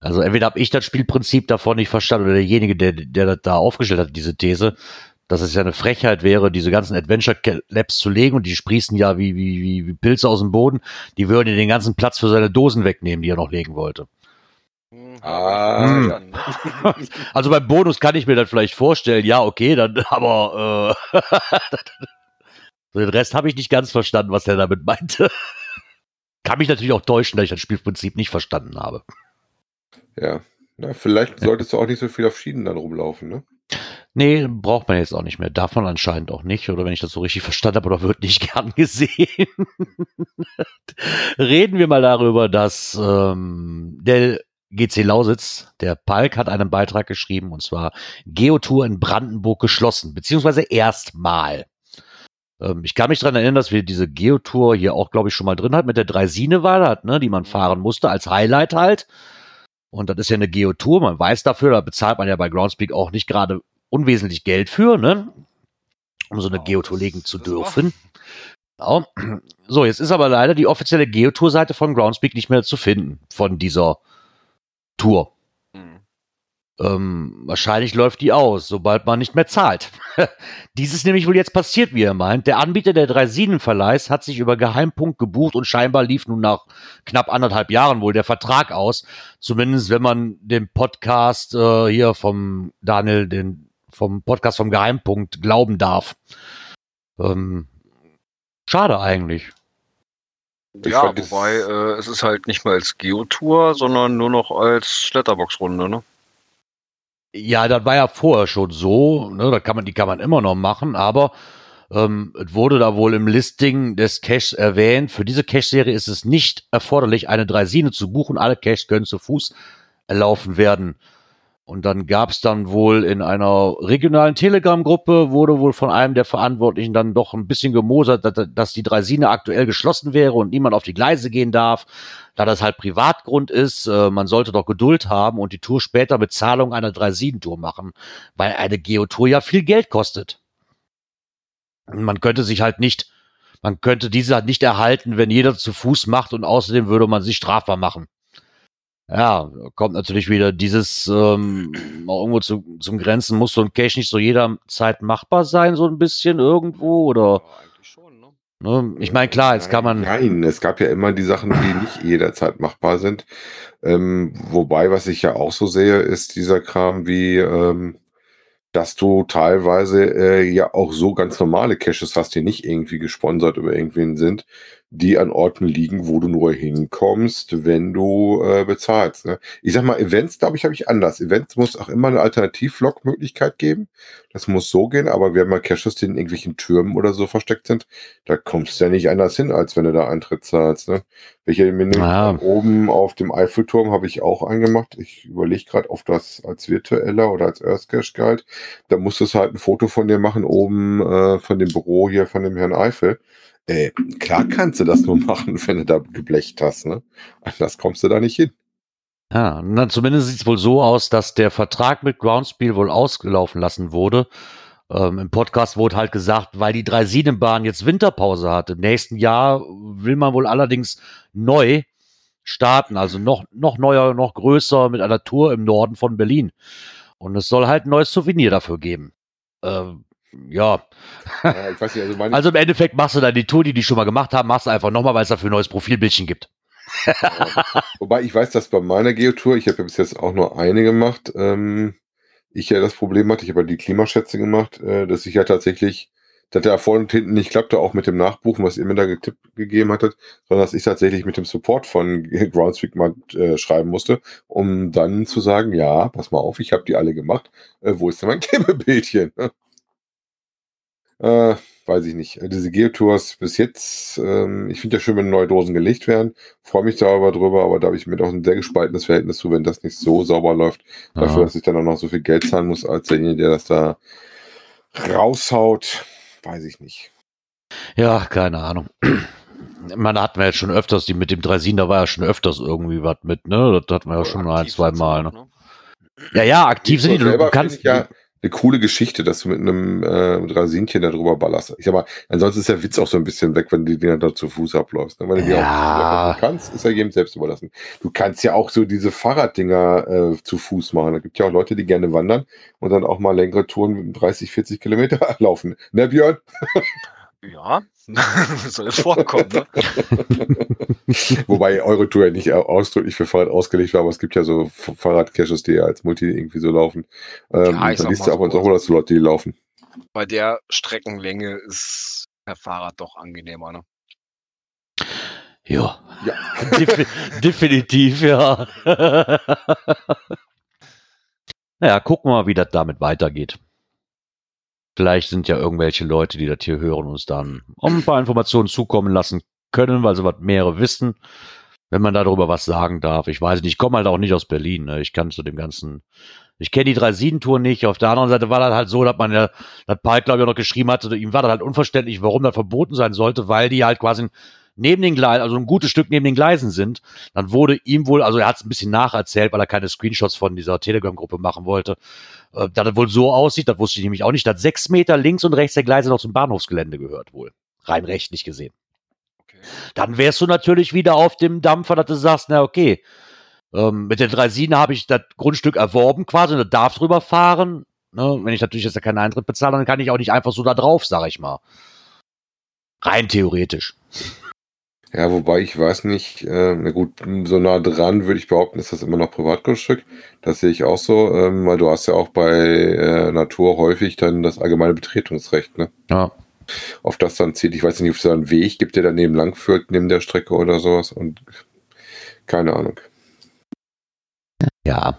Also entweder habe ich das Spielprinzip davon nicht verstanden oder derjenige, der, der das da aufgestellt hat, diese These, dass es ja eine Frechheit wäre, diese ganzen Adventure Labs zu legen und die sprießen ja wie, wie, wie, wie Pilze aus dem Boden, die würden den ganzen Platz für seine Dosen wegnehmen, die er noch legen wollte. Ah, ja. Also beim Bonus kann ich mir das vielleicht vorstellen, ja, okay, dann, aber äh, so den Rest habe ich nicht ganz verstanden, was er damit meinte. Kann mich natürlich auch täuschen, dass ich das Spielprinzip nicht verstanden habe. Ja. Na, vielleicht solltest du auch nicht so viel auf Schienen dann rumlaufen, ne? Nee, braucht man jetzt auch nicht mehr. Darf man anscheinend auch nicht. Oder wenn ich das so richtig verstanden habe, oder wird nicht gern gesehen. Reden wir mal darüber, dass ähm, der GC Lausitz, der Palk, hat einen Beitrag geschrieben, und zwar Geotour in Brandenburg geschlossen, beziehungsweise erstmal. Ähm, ich kann mich dran erinnern, dass wir diese Geotour hier auch, glaube ich, schon mal drin hatten mit der Dreisine war das, ne, die man fahren musste, als Highlight halt. Und das ist ja eine Geotour, man weiß dafür, da bezahlt man ja bei Groundspeak auch nicht gerade unwesentlich Geld für, ne? Um so eine Ja, Geotour legen zu dürfen. Genau. So, jetzt ist aber leider die offizielle Geotour-Seite von Groundspeak nicht mehr zu finden, von dieser Tour. Hm. Ähm, wahrscheinlich läuft die aus, sobald man nicht mehr zahlt. Dies ist nämlich wohl jetzt passiert, wie er meint. Der Anbieter der Dreisinenverleihs hat sich über Geheimpunkt gebucht und scheinbar lief nun nach knapp anderthalb Jahren wohl der Vertrag aus. Zumindest wenn man dem Podcast äh, hier vom Daniel, den vom Podcast vom Geheimpunkt glauben darf. Ähm, schade eigentlich. Ich Ja, wobei äh, es ist halt nicht mehr als Geotour, sondern nur noch als Letterbox-Runde, ne? Ja, das war ja vorher schon so, ne, da kann man, die kann man immer noch machen, aber ähm, es wurde da wohl im Listing des Caches erwähnt, für diese Cache-Serie ist es nicht erforderlich, eine Dreisine zu buchen, alle Caches können zu Fuß erlaufen werden. Und dann gab es dann wohl in einer regionalen Telegram-Gruppe, wurde wohl von einem der Verantwortlichen dann doch ein bisschen gemosert, dass, die Dreisine aktuell geschlossen wäre und niemand auf die Gleise gehen darf, da das halt Privatgrund ist. Äh, man sollte doch Geduld haben und die Tour später Bezahlung einer Dreisinentour machen, weil eine Geotour ja viel Geld kostet. Man könnte sich halt nicht, man könnte diese halt nicht erhalten, wenn jeder zu Fuß macht und außerdem würde man sich strafbar machen. Ja, kommt natürlich wieder dieses ähm, irgendwo zu, zum Grenzen, muss so ein Cache nicht so jederzeit machbar sein, so ein bisschen irgendwo oder Ja, eigentlich schon, ne? ne? ich meine klar, jetzt kann man Nein, es gab ja immer die Sachen, die nicht jederzeit machbar sind. Ähm, wobei, was ich ja auch so sehe, ist dieser Kram wie, ähm, dass du teilweise äh, ja auch so ganz normale Caches hast, die nicht irgendwie gesponsert über irgendwen sind, die an Orten liegen, wo du nur hinkommst, wenn du äh, bezahlst. Ne? Ich sag mal, Events, glaube ich, habe ich anders. Events muss auch immer eine Alternativ-Log-Möglichkeit geben. Das muss so gehen, aber wir haben mal Caches, die in irgendwelchen Türmen oder so versteckt sind. Da kommst du ja nicht anders hin, als wenn du da Eintritt zahlst. Ne? Welche Menü Ja. oben auf dem Eiffelturm habe ich auch angemacht. Ich überlege gerade, ob das als virtueller oder als Earth Cache galt. Da musstest du halt ein Foto von dir machen, oben äh, von dem Büro hier von dem Herrn Eiffel. Äh, klar kannst du das nur machen, wenn du da geblecht hast. Ne? Anders kommst du da nicht hin. Ja, na, zumindest sieht es wohl so aus, dass der Vertrag mit Groundspeed wohl ausgelaufen lassen wurde. Ähm, Im Podcast wurde halt gesagt, weil die Dreisinenbahn jetzt Winterpause hat. Im nächsten Jahr will man wohl allerdings neu starten, also noch, noch neuer, noch größer mit einer Tour im Norden von Berlin. Und es soll halt ein neues Souvenir dafür geben. Ähm, ja, Ja, ich weiß nicht, also also im Endeffekt machst du dann die Tour, die die schon mal gemacht haben, machst du einfach nochmal, weil es dafür ein neues Profilbildchen gibt. Wobei ich weiß, dass bei meiner Geotour, ich habe ja bis jetzt auch nur eine gemacht, ähm, ich ja das Problem hatte, ich habe ja die Klimaschätze gemacht, äh, dass ich ja tatsächlich, dass der vorne und hinten nicht klappte, auch mit dem Nachbuchen, was ihr mir da getippt gegeben hattet, sondern dass ich tatsächlich mit dem Support von Groundspeak mal äh, schreiben musste, um dann zu sagen, ja, pass mal auf, ich habe die alle gemacht, äh, wo ist denn mein Klebebildchen? Äh, weiß ich nicht. Äh, Diese Geotours bis jetzt, ähm, ich finde ja schön, wenn neue Dosen gelegt werden. Freue mich da aber drüber, aber da habe ich mir doch ein sehr gespaltenes Verhältnis zu, wenn das nicht so sauber läuft. Dafür, Ja. dass ich dann auch noch so viel Geld zahlen muss, als derjenige, der das da raushaut. Weiß ich nicht. Ja, keine Ahnung. Man hatten wir jetzt schon öfters, die mit dem Dreisin, da war ja schon öfters irgendwie was mit, ne? Das hatten wir ja schon ein, zwei Mal, ne? Ja, ja, aktiv sind die. Du, kannst, ja eine coole Geschichte, dass du mit einem äh, mit Rasinchen da drüber ballerst. Ich sag mal, ansonsten ist der Witz auch so ein bisschen weg, wenn du die Dinger da zu Fuß abläufst. Ne? Wenn du die Ja. auch zu kannst, ist ja jedem selbst überlassen. Du kannst ja auch so diese Fahrraddinger äh, zu Fuß machen. Da gibt ja auch Leute, die gerne wandern und dann auch mal längere Touren mit 30, 40 Kilometer laufen. Ne, Björn? Ja, soll es vorkommen, ne? Wobei eure Tour ja nicht ausdrücklich für Fahrrad ausgelegt war, aber es gibt ja so Fahrradcaches, die ja als Multi irgendwie so laufen. Ähm, Ja, ich da sag liest mal du ab und zu auch mal, dass du Leute, die laufen. Bei der Streckenlänge ist per Fahrrad doch angenehmer, ne? ja, Ja. Defi definitiv, ja. naja, gucken wir mal, wie das damit weitergeht. Vielleicht sind ja irgendwelche Leute, die das hier hören, uns dann auch ein paar Informationen zukommen lassen können, weil sie was mehrere wissen, wenn man darüber was sagen darf. Ich weiß nicht, ich komme halt auch nicht aus Berlin. Ne? Ich kann zu dem ganzen Ich kenne die Draisinen-Tour nicht. Auf der anderen Seite war das halt so, dass man ja, dass Pike, glaube ich, auch noch geschrieben hatte, ihm war das halt unverständlich, warum das verboten sein sollte, weil die halt quasi neben den Gleisen, also ein gutes Stück neben den Gleisen sind. Dann wurde ihm wohl, also er hat es ein bisschen nacherzählt, weil er keine Screenshots von dieser Telegram-Gruppe machen wollte, äh, dass das wohl so aussieht, das wusste ich nämlich auch nicht, dass sechs Meter links und rechts der Gleise noch zum Bahnhofsgelände gehört wohl. Rein rechtlich gesehen. Okay. Dann wärst du natürlich wieder auf dem Dampfer, dass du sagst, na okay, ähm, mit der Draisine habe ich das Grundstück erworben quasi und darf drüber fahren. Ne? Wenn ich natürlich jetzt ja keinen Eintritt bezahle, dann kann ich auch nicht einfach so da drauf, sag ich mal. Rein theoretisch. Ja, wobei ich weiß nicht, äh, na gut, so nah dran würde ich behaupten, ist das immer noch Privatgrundstück. Das sehe ich auch so, ähm, weil du hast ja auch bei äh, Natur häufig dann das allgemeine Betretungsrecht, ne? Ja. Auf das dann zieht, ich weiß nicht, ob es da einen Weg gibt, der daneben lang führt, neben der Strecke oder sowas und keine Ahnung. Ja.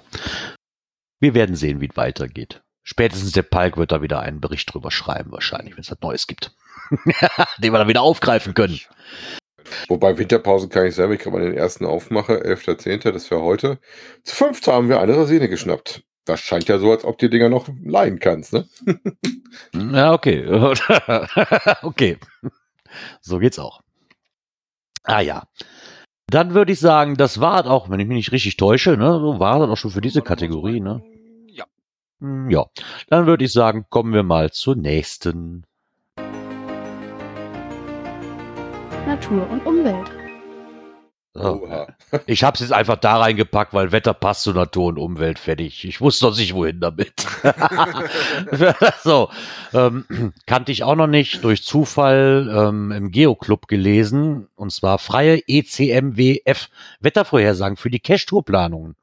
Wir werden sehen, wie es weitergeht. Spätestens der Palk wird da wieder einen Bericht drüber schreiben, wahrscheinlich, wenn es was Neues gibt. Den wir dann wieder aufgreifen können. Wobei Winterpause kann ich selber, ich kann mal den ersten aufmachen, 11.10., das wäre heute. Zu fünft haben wir eine Rasine geschnappt. Das scheint ja so, als ob die Dinger noch leihen kannst, ne? Ja, okay. okay. So geht's auch. Ah ja. Dann würde ich sagen, das war es auch, wenn ich mich nicht richtig täusche, ne? So war das auch schon für diese Kategorie, ne? Ja. Hm, Ja. Dann würde ich sagen, kommen wir mal zur nächsten. Natur und Umwelt. So. Oha. Ich habe es jetzt einfach da reingepackt, weil Wetter passt zu Natur und Umwelt fertig. Ich wusste noch nicht, wohin damit. so, ähm, kannte ich auch noch nicht, durch Zufall ähm, im Geoclub gelesen, und zwar freie ECMWF Wettervorhersagen für die Cash-Tour-Planungen.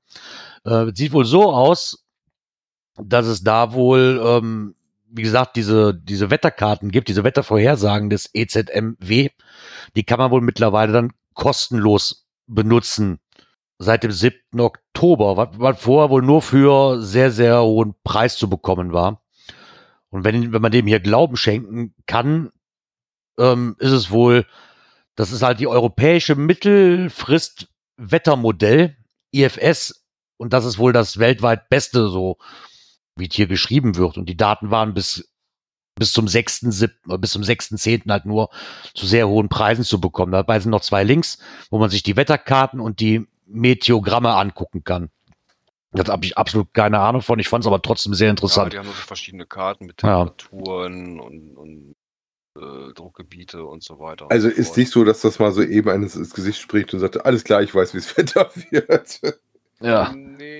Äh, sieht wohl so aus, dass es da wohl, ähm, wie gesagt, diese, diese Wetterkarten gibt, diese Wettervorhersagen des EZMW, die kann man wohl mittlerweile dann kostenlos benutzen seit dem 7. Oktober, was, was vorher wohl nur für sehr, sehr hohen Preis zu bekommen war. Und wenn, wenn man dem hier Glauben schenken kann, ähm, ist es wohl, das ist halt die europäische Mittelfrist-Wettermodell, IFS, und das ist wohl das weltweit beste, so wie es hier geschrieben wird. Und die Daten waren bis, bis zum 6.7., oder bis zum 6.10. halt nur zu sehr hohen Preisen zu bekommen. Dabei sind noch zwei Links, wo man sich die Wetterkarten und die Meteogramme angucken kann. Das habe ich absolut keine Ahnung von. Ich fand es aber trotzdem sehr Ja, interessant. die haben wirklich verschiedene Karten mit Ja. Temperaturen und, und äh, Druckgebiete und so weiter. Also so ist fort. nicht so, dass das mal so eben eines ins Gesicht spricht und sagt, alles klar, ich weiß, wie es Wetter wird. ja. Nee.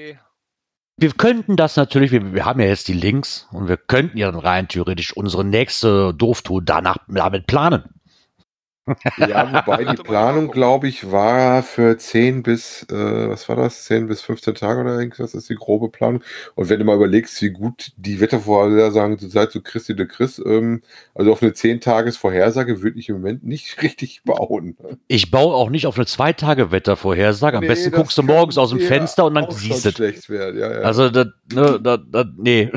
Wir könnten das natürlich, wir, wir haben ja jetzt die Links und wir könnten ja dann rein theoretisch unsere nächste Dooftour danach damit planen. Ja, wobei die Planung, glaube ich, war für 10 bis, äh, was war das, 10 bis 15 Tage oder irgendwas, ist die grobe Planung. Und wenn du mal überlegst, wie gut die Wettervorhersagen zurzeit so Christi de Chris, ähm, also auf eine 10-Tages-Vorhersage würde ich im Moment nicht richtig bauen. Ich baue auch nicht auf eine zwei Tage Wettervorhersage. Am Nee, besten das guckst du morgens aus dem Fenster und dann siehst du. schlecht werden, ja, ja. Also, das, ne, das, das, nee.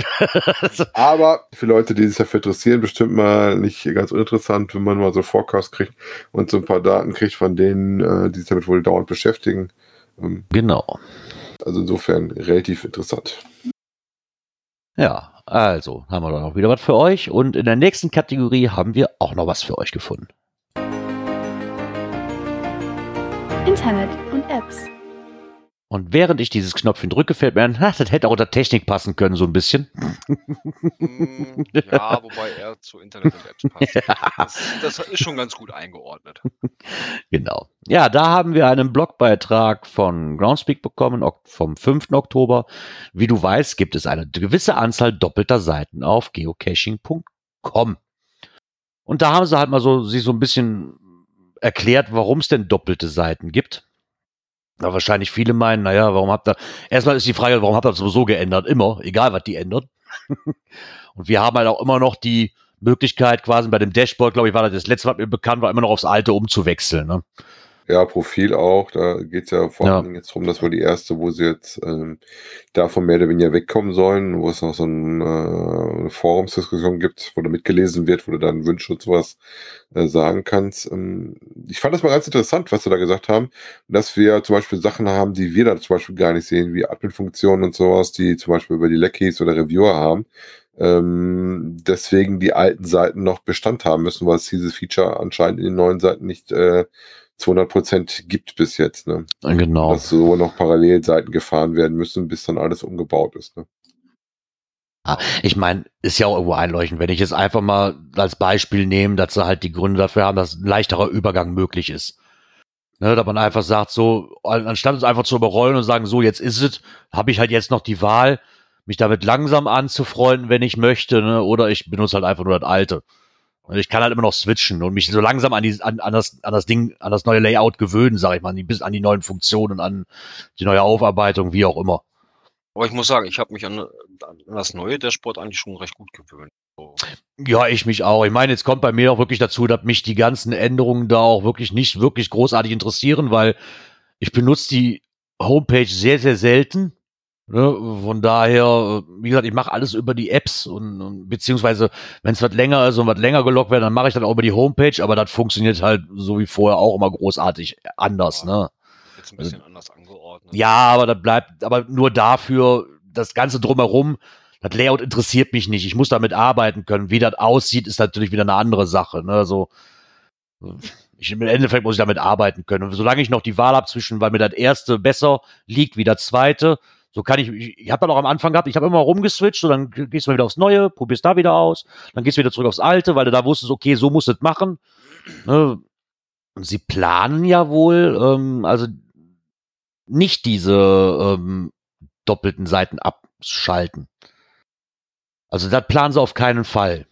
Aber für Leute, die sich dafür interessieren, bestimmt mal nicht ganz uninteressant, wenn man mal so Forecast kriegt und so ein paar Daten kriegt von denen, äh, die sich damit wohl dauernd beschäftigen. Ähm, genau. also insofern relativ interessant. Ja, also haben wir dann auch wieder was für euch. Und in der nächsten Kategorie haben wir auch noch was für euch gefunden. Internet und Apps. Und während ich dieses Knopfchen drücke, fällt mir ein, ha, das hätte auch unter Technik passen können, so ein bisschen. Mm, ja, wobei er zu Internet und Apps passt. Das, das ist schon ganz gut eingeordnet. Genau. Ja, da haben wir einen Blogbeitrag von Groundspeak bekommen vom 5. Oktober. Wie du weißt, gibt es eine gewisse Anzahl doppelter Seiten auf geocaching.com. Und da haben sie halt mal so, sich so ein bisschen erklärt, warum es denn doppelte Seiten gibt. Da wahrscheinlich viele meinen, naja, warum habt ihr, erstmal ist die Frage, warum habt ihr das sowieso geändert? Immer, egal was die ändert. Und wir haben halt auch immer noch die Möglichkeit, quasi bei dem Dashboard, glaube ich, war das das letzte, was mir bekannt war, immer noch aufs alte umzuwechseln. Ne? Ja, Profil auch. Da geht es ja vor Ja. Dingen jetzt drum, das war die erste, wo sie jetzt ähm, davon mehr oder weniger wegkommen sollen, wo es noch so ein, äh, eine Forumsdiskussion gibt, wo da mitgelesen wird, wo du dann Wünsche und sowas äh, sagen kannst. Ähm, ich fand das mal ganz interessant, was sie da gesagt haben, dass wir zum Beispiel Sachen haben, die wir da zum Beispiel gar nicht sehen, wie Admin-Funktionen und sowas, die zum Beispiel über die Leckies oder Reviewer haben. Ähm, deswegen die alten Seiten noch Bestand haben müssen, weil es dieses Feature anscheinend in den neuen Seiten nicht äh, zu 100% gibt bis jetzt. Ne? Genau. Dass so noch parallel Seiten gefahren werden müssen, bis dann alles umgebaut ist. Ne? Ich meine, ist ja auch irgendwo einleuchtend, wenn ich jetzt einfach mal als Beispiel nehme, dass sie halt die Gründe dafür haben, dass ein leichterer Übergang möglich ist. Ne, dass man einfach sagt, so, an- anstatt es einfach zu überrollen und sagen, so, jetzt ist es, habe ich halt jetzt noch die Wahl, mich damit langsam anzufreunden, wenn ich möchte, ne, oder ich benutze halt einfach nur das alte. Und ich kann halt immer noch switchen und mich so langsam an, die, an, an, das, an das Ding, an das neue Layout gewöhnen, sag ich mal, an die, bis an die neuen Funktionen, an die neue Aufarbeitung, wie auch immer. Aber ich muss sagen, ich habe mich an, an das neue Dashboard eigentlich schon recht gut gewöhnt. So. Ja, ich mich auch. Ich meine, jetzt kommt bei mir auch wirklich dazu, dass mich die ganzen Änderungen da auch wirklich nicht wirklich großartig interessieren, weil ich benutze die Homepage sehr, sehr selten. Ne? Von daher, wie gesagt, ich mache alles über die Apps und, und beziehungsweise, wenn es was länger ist und was länger gelockt wird, dann mache ich dann auch über die Homepage, aber das funktioniert halt so wie vorher auch immer großartig anders. Ja. Ne? Jetzt ein bisschen anders angeordnet. Ja, aber das bleibt, aber nur dafür, das Ganze drumherum, das Layout interessiert mich nicht. Ich muss damit arbeiten können. Wie das aussieht, ist natürlich wieder eine andere Sache. Ne? So, ich, Im Endeffekt muss ich damit arbeiten können. Und solange ich noch die Wahl habe zwischen, weil mir das erste besser liegt wie das zweite, so kann ich, ich, ich habe dann auch am Anfang gehabt, ich habe immer rumgeswitcht, so dann gehst du mal wieder aufs Neue, probierst da wieder aus, dann gehst du wieder zurück aufs Alte, weil du da wusstest, okay, so musst du es machen. Ne? Und sie planen ja wohl, ähm, also nicht diese ähm, doppelten Seiten abschalten. Also das planen sie auf keinen Fall.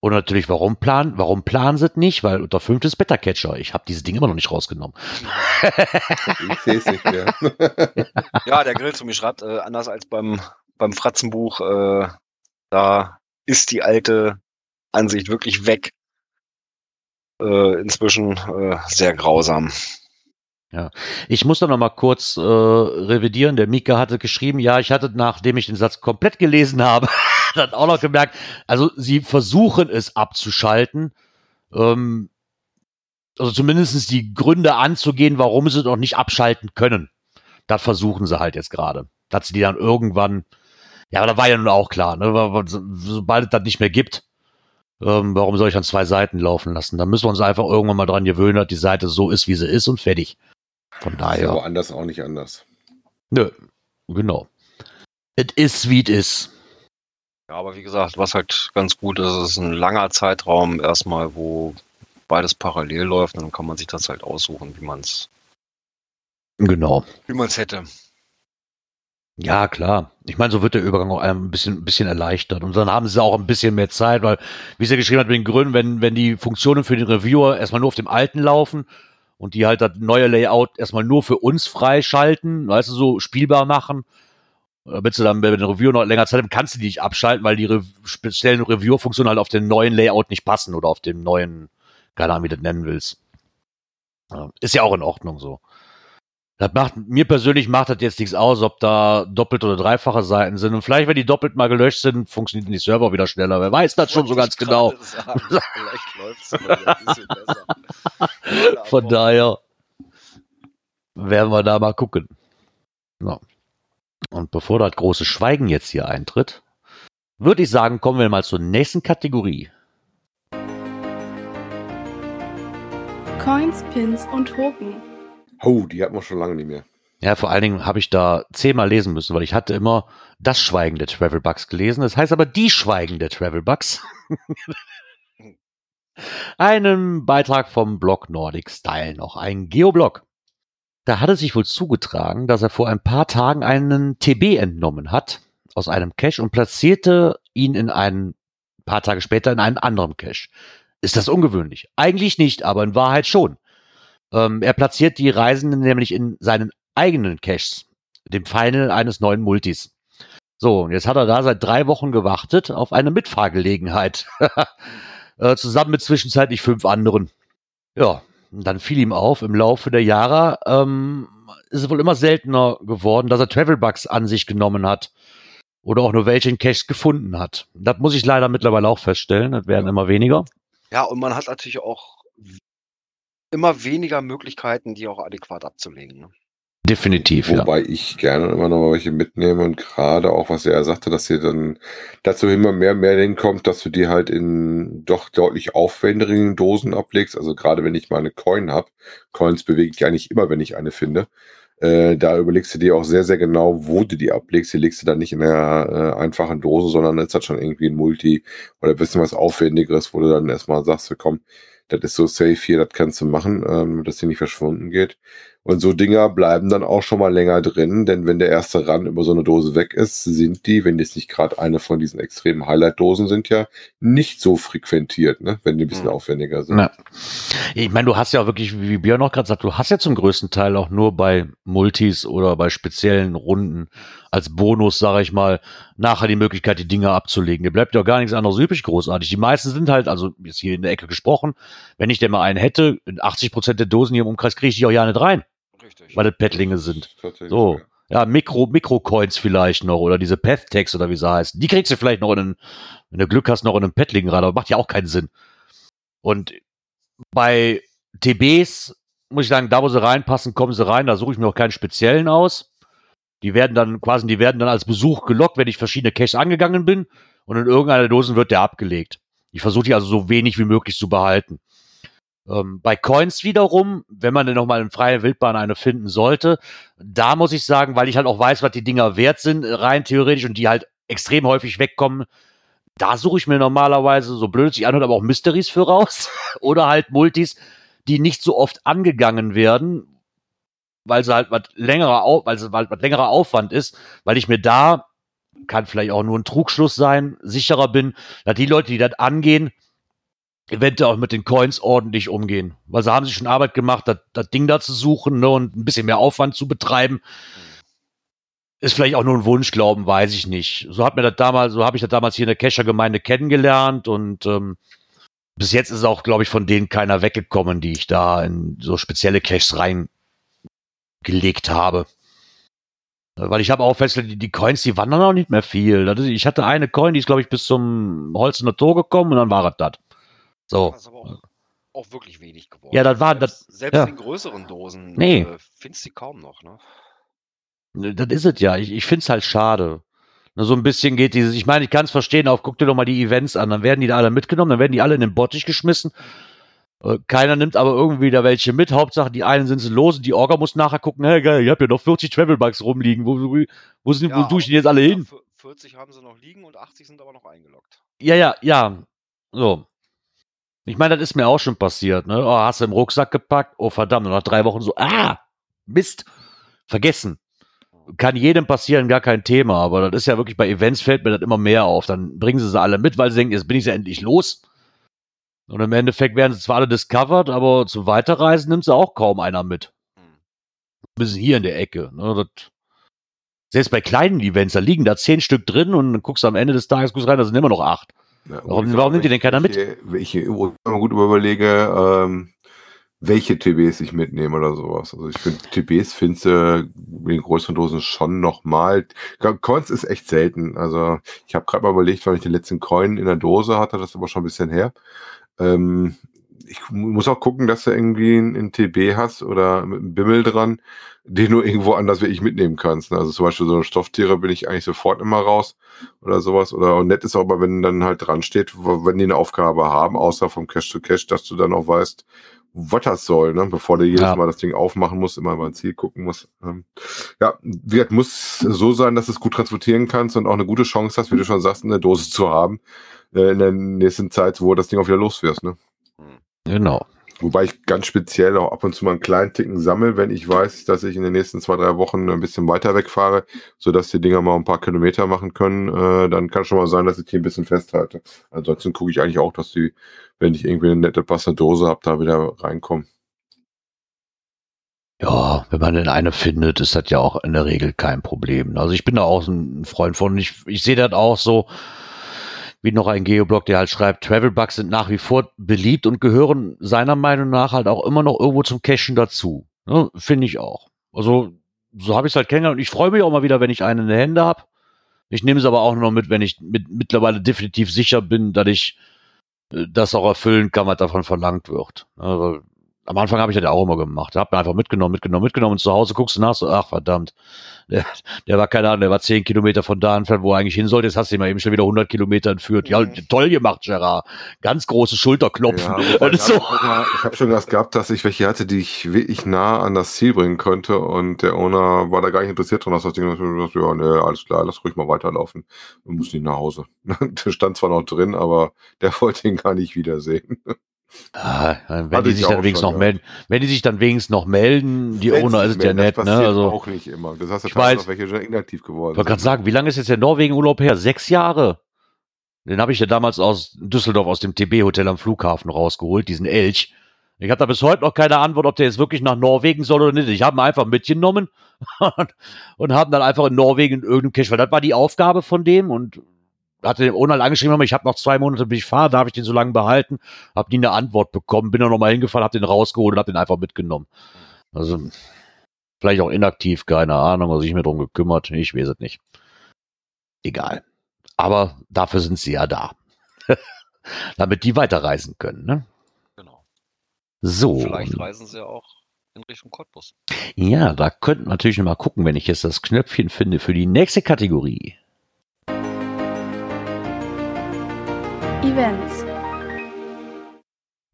Und natürlich, warum planen? Warum planen sie es nicht? Weil unter fünf ist Beta-Catcher. Ich habe diese Dinge immer noch nicht rausgenommen. Ich sehe es nicht mehr. Ja, der Grill zum Schrat, äh, anders als beim, beim Fratzenbuch, äh, da ist die alte Ansicht wirklich weg. Äh, inzwischen äh, sehr grausam. Ich muss da noch mal kurz äh, revidieren. Der Mika hatte geschrieben, ja, ich hatte, nachdem ich den Satz komplett gelesen habe, dann auch noch gemerkt, also sie versuchen es abzuschalten. Ähm, also zumindest die Gründe anzugehen, warum sie es noch nicht abschalten können. Das versuchen sie halt jetzt gerade. Dass sie die dann irgendwann, ja, aber da war ja nun auch klar, ne, sobald es das nicht mehr gibt, ähm, warum soll ich an zwei Seiten laufen lassen? Da müssen wir uns einfach irgendwann mal dran gewöhnen, dass die Seite so ist, wie sie ist und fertig. Von Ist daher. aber anders auch nicht anders. Nö, genau. Es ist, wie es ist. Ja, aber wie gesagt, was halt ganz gut ist, ist ein langer Zeitraum erstmal, wo beides parallel läuft dann kann man sich das halt aussuchen, wie man es Genau. wie man's hätte. Ja, klar. Ich meine, so wird der Übergang auch ein bisschen, ein bisschen erleichtert. Und dann haben sie auch ein bisschen mehr Zeit, weil, wie sie geschrieben hat, mit den Gründen, wenn, wenn die Funktionen für den Reviewer erstmal nur auf dem alten laufen und die halt das neue Layout erstmal nur für uns freischalten, weißt du, so spielbar machen, damit sie dann, wenn der Reviewer noch länger Zeit haben, kannst du die nicht abschalten, weil die Re speziellen Reviewer-Funktionen halt auf den neuen Layout nicht passen oder auf dem neuen, keine Ahnung, wie du das nennen willst. Ist ja auch in Ordnung so. Das macht, mir persönlich macht das jetzt nichts aus, ob da doppelt oder dreifache Seiten sind. Und vielleicht, wenn die doppelt mal gelöscht sind, funktionieren die Server wieder schneller. Wer weiß das schon so ganz genau. Vielleicht läuft's mal ein bisschen besser. Von daher werden wir da mal gucken. Ja. Und bevor das große Schweigen jetzt hier eintritt, würde ich sagen, kommen wir mal zur nächsten Kategorie. Coins, Pins und Token. Oh, die hatten wir schon lange nicht mehr. Ja, vor allen Dingen habe ich da zehnmal lesen müssen, weil ich hatte immer das Schweigen der Travel Bugs gelesen. Das heißt aber die Schweigen der Travel Bugs. Einen Beitrag vom Blog Nordic Style noch, ein Geoblog. Da hat es sich wohl zugetragen, dass er vor ein paar Tagen einen TB entnommen hat aus einem Cache und platzierte ihn in einen paar Tage später in einen anderen Cache. Ist das ungewöhnlich? Eigentlich nicht, aber in Wahrheit schon. Ähm, er platziert die Reisenden nämlich in seinen eigenen Caches, dem Final eines neuen Multis. So, und jetzt hat er da seit drei Wochen gewartet auf eine Mitfahrgelegenheit. äh, zusammen mit zwischenzeitlich fünf anderen. Ja, dann fiel ihm auf, im Laufe der Jahre ähm, ist es wohl immer seltener geworden, dass er Travelbugs an sich genommen hat. Oder auch nur welche in Caches gefunden hat. Das muss ich leider mittlerweile auch feststellen. Das werden Ja. immer weniger. Ja, und man hat natürlich auch immer weniger Möglichkeiten, die auch adäquat abzulegen. Ne? Definitiv, ja. Wobei ich gerne immer noch welche mitnehme und gerade auch, was er sagte, dass ihr dann dazu immer mehr mehr hinkommt, dass du die halt in doch deutlich aufwendigeren Dosen ablegst. Also gerade wenn ich mal eine Coin habe, Coins bewege ich eigentlich immer, wenn ich eine finde. Äh, da überlegst du dir auch sehr, sehr genau, wo du die ablegst. Die legst du dann nicht in einer äh, einfachen Dose, sondern jetzt hat schon irgendwie ein Multi oder ein bisschen was Aufwendigeres, wo du dann erstmal sagst, komm, das ist so safe hier, das kannst du machen, ähm, dass die nicht verschwunden geht. Und so Dinger bleiben dann auch schon mal länger drin, denn wenn der erste Rand über so eine Dose weg ist, sind die, wenn jetzt nicht gerade eine von diesen extremen Highlight-Dosen sind, ja nicht so frequentiert, ne? wenn die ein bisschen Mhm. aufwendiger sind. Ja. Ich meine, du hast ja auch wirklich, wie Björn auch gerade sagt, du hast ja zum größten Teil auch nur bei Multis oder bei speziellen Runden als Bonus, sage ich mal, nachher die Möglichkeit, die Dinger abzulegen. Dir bleibt ja auch gar nichts anderes übrig, großartig. Die meisten sind halt, also jetzt hier in der Ecke gesprochen, wenn ich denn mal einen hätte, in 80 Prozent der Dosen hier im Umkreis kriege ich die auch ja nicht rein. Weil das Pettlinge sind. So. ja. Ja, Mikro, Mikrocoins vielleicht noch oder diese Path-Tags oder wie sie heißen. Die kriegst du vielleicht noch in einen, wenn du Glück hast, noch in einem Pettling rein, aber macht ja auch keinen Sinn. Und bei TBs muss ich sagen, da wo sie reinpassen, kommen sie rein, da suche ich mir auch keinen speziellen aus. Die werden dann quasi, die werden dann als Besuch gelockt, wenn ich verschiedene Caches angegangen bin und in irgendeiner Dosen wird der abgelegt. Ich versuche die also so wenig wie möglich zu behalten. Ähm, bei Coins wiederum, wenn man denn nochmal in freier Wildbahn eine finden sollte, da muss ich sagen, weil ich halt auch weiß, was die Dinger wert sind, rein theoretisch, und die halt extrem häufig wegkommen, da suche ich mir normalerweise, so blöd es sich anhört, aber auch Mysteries für raus. Oder halt Multis, die nicht so oft angegangen werden, weil sie halt was längerer, Au weil sie halt was längerer Aufwand ist, weil ich mir da, kann vielleicht auch nur ein Trugschluss sein, sicherer bin, dass die Leute, die das angehen, eventuell auch mit den Coins ordentlich umgehen. Weil sie haben sich schon Arbeit gemacht, das, das Ding da zu suchen ne, und ein bisschen mehr Aufwand zu betreiben. Ist vielleicht auch nur ein Wunschglauben, weiß ich nicht. So hat mir das damals, so habe ich das damals hier in der Kescher-Gemeinde kennengelernt und ähm, bis jetzt ist auch, glaube ich, von denen keiner weggekommen, die ich da in so spezielle Caches reingelegt habe. Weil ich habe auch festgestellt, die, die Coins, die wandern auch nicht mehr viel. Ist, ich hatte eine Coin, die ist, glaube ich, bis zum Holzener Tor gekommen und dann war das. So. Das ist aber auch, auch wirklich wenig geworden. Ja, das war- selbst, das- selbst ja. in größeren Dosen Nee. äh, findest du die kaum noch. Ne? Das ist es ja. Ich, ich finde es halt schade. So ein bisschen geht dieses, ich meine, ich kann es verstehen, auch guck dir doch mal die Events an, dann werden die da alle mitgenommen, dann werden die alle in den Bottich geschmissen. Äh, Keiner nimmt aber irgendwie da welche mit. Hauptsache, die einen sind sie los und die Orga muss nachher gucken, hey geil, ich hab ja noch 40 Travelbugs rumliegen. Wo, wo, wo, sind, wo tue ich denn jetzt alle ja, hin? v- 40 haben sie noch liegen und 80 sind aber noch eingeloggt. Ja, ja, ja. So. Ich meine, das ist mir auch schon passiert, ne? Oh, hast du im Rucksack gepackt? Oh, verdammt, nach drei Wochen so, ah, Mist, vergessen. Kann jedem passieren, gar kein Thema, aber das ist ja wirklich bei Events fällt mir das immer mehr auf. Dann bringen sie sie alle mit, weil sie denken, jetzt bin ich ja endlich los. Und im Endeffekt werden sie zwar alle discovered, aber zum Weiterreisen nimmt sie auch kaum einer mit. Ein bisschen hier in der Ecke. Ne? Das, selbst bei kleinen Events, da liegen da zehn Stück drin und dann guckst du am Ende des Tages guckst rein, da sind immer noch acht. Ja, Warum- warum nimmt die denn keiner mit? welche- ich immer gut überlege, ähm, welche TBs ich mitnehme oder sowas. Also ich finde, TBs findest du in den größeren Dosen schon nochmal. Coins ist echt selten. Also ich habe gerade mal überlegt, wann ich den letzten Coin in der Dose hatte, das ist aber schon ein bisschen her. Ähm, ich mu- muss auch gucken, dass du irgendwie einen TB hast oder mit einem Bimmel dran, den du irgendwo anders wirklich mitnehmen kannst. ne? Also zum Beispiel so eine Stofftiere bin ich eigentlich sofort immer raus oder sowas. Oder und nett ist auch aber, wenn dann halt dran steht, wenn die eine Aufgabe haben, außer vom Cache zu Cache, dass du dann auch weißt, was das soll, ne? bevor du jedes Ja. Mal das Ding aufmachen musst, immer über ein Ziel gucken musst. Ähm, ja, wie gesagt, muss so sein, dass du es gut transportieren kannst und auch eine gute Chance hast, wie du schon sagst, eine Dose zu haben äh, in der nächsten Zeit, wo das Ding auch wieder los wirst. Ne? Genau. Wobei ich ganz speziell auch ab und zu mal einen kleinen Ticken sammle, wenn ich weiß, dass ich in den nächsten zwei, drei Wochen ein bisschen weiter wegfahre, sodass die Dinger mal ein paar Kilometer machen können, äh, dann kann schon mal sein, dass ich die ein bisschen festhalte. Ansonsten gucke ich eigentlich auch, dass die, wenn ich irgendwie eine nette passende Dose habe, da wieder reinkommen. Ja, wenn man denn eine findet, ist das ja auch in der Regel kein Problem. Also ich bin da auch ein Freund von. Ich, ich sehe das auch so. Wie noch ein Geoblog, der halt schreibt, Travel-Bugs sind nach wie vor beliebt und gehören seiner Meinung nach halt auch immer noch irgendwo zum Cachen dazu. Ne? Finde ich auch. Also, so habe ich es halt kennengelernt und ich freue mich auch mal wieder, wenn ich einen in den Händen habe. Ich nehme es aber auch nur noch mit, wenn ich mit, mittlerweile definitiv sicher bin, dass ich äh, das auch erfüllen kann, was davon verlangt wird. Also, am Anfang habe ich das ja auch immer gemacht. Hab mir einfach mitgenommen, mitgenommen, mitgenommen und zu Hause guckst du nach, so, ach verdammt, der, der war keine Ahnung, der war zehn Kilometer von da entfernt, wo er eigentlich hin sollte. Jetzt hast du ihn mal eben schon wieder 100 Kilometer entführt. Ja, Mhm. toll gemacht, Gerard. Ganz große Schulterklopfen. Ja, und so. ich auch mal- ich habe schon das gehabt, dass ich welche hatte, die ich wirklich nah an das Ziel bringen konnte und der Owner war da gar nicht interessiert dran, dass das Ding gesagt, ja, ne, alles klar, lass ruhig mal weiterlaufen und muss nicht nach Hause. der stand zwar noch drin, aber der wollte ihn gar nicht wiedersehen. Ah, wenn Hatte die ich sich dann wenigstens schon, noch ja. melden, wenn die sich dann wenigstens noch melden, die Owner ist es ja nett, das ne? Also, auch nicht immer. Das hast du Ich weiß. welche schon inaktiv geworden. Ich wollte gerade sind. sagen, wie lange ist jetzt der Norwegen-Urlaub her? Sechs Jahre. Den habe ich ja damals aus Düsseldorf aus dem TB-Hotel am Flughafen rausgeholt, diesen Elch. Ich habe da bis heute noch keine Antwort, ob der jetzt wirklich nach Norwegen soll oder nicht. Ich habe ihn einfach mitgenommen und, und haben dann einfach in Norwegen in irgendeinem Cache, weil das war die Aufgabe von dem und hatte dem Owner angeschrieben, aber ich habe noch zwei Monate, bis ich fahre, darf ich den so lange behalten? Habe nie eine Antwort bekommen, bin dann nochmal hingefahren, habe den rausgeholt und habe den einfach mitgenommen. Also vielleicht auch inaktiv, keine Ahnung, also ich mir drum gekümmert, ich weiß es nicht. Egal. Aber dafür sind sie ja da. Damit die weiterreisen können. Ne? Genau. So. Vielleicht reisen sie ja auch in Richtung Cottbus. Ja, da könnten wir natürlich noch mal gucken, wenn ich jetzt das Knöpfchen finde für die nächste Kategorie. Events.